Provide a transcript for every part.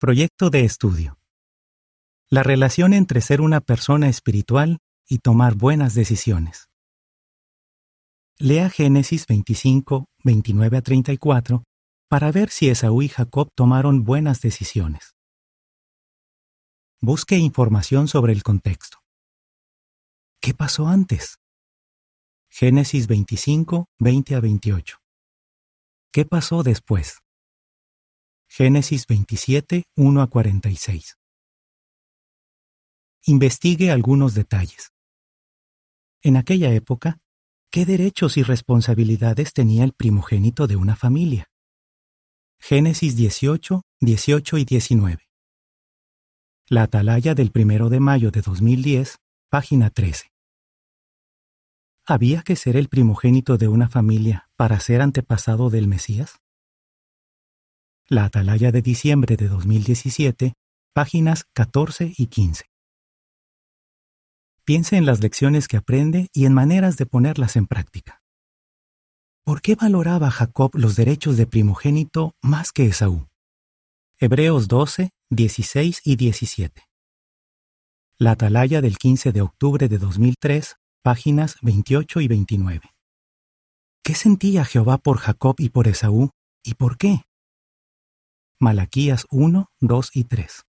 Proyecto de estudio. La relación entre ser una persona espiritual y tomar buenas decisiones. Lea Génesis 25, 29 a 34 para ver si Esaú y Jacob tomaron buenas decisiones. Busque información sobre el contexto. ¿Qué pasó antes? Génesis 25, 20 a 28. ¿Qué pasó después? Génesis 27, 1 a 46. Investigue algunos detalles. En aquella época, ¿qué derechos y responsabilidades tenía el primogénito de una familia? Génesis 18, 18 y 19. La atalaya del primero de mayo de 2010, página 13. ¿Había que ser el primogénito de una familia para ser antepasado del Mesías? La Atalaya de diciembre de 2017, páginas 14 y 15. Piense en las lecciones que aprende y en maneras de ponerlas en práctica. ¿Por qué valoraba Jacob los derechos de primogénito más que Esaú? Hebreos 12, 16 y 17. La Atalaya del 15 de octubre de 2003, páginas 28 y 29. ¿Qué sentía Jehová por Jacob y por Esaú y por qué? Malaquías 1, 2 y 3.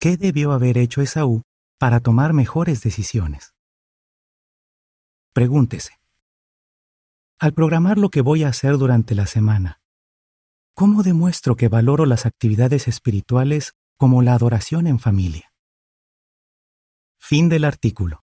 ¿Qué debió haber hecho Esaú para tomar mejores decisiones? Pregúntese. Al programar lo que voy a hacer durante la semana, ¿cómo demuestro que valoro las actividades espirituales como la adoración en familia? Fin del artículo.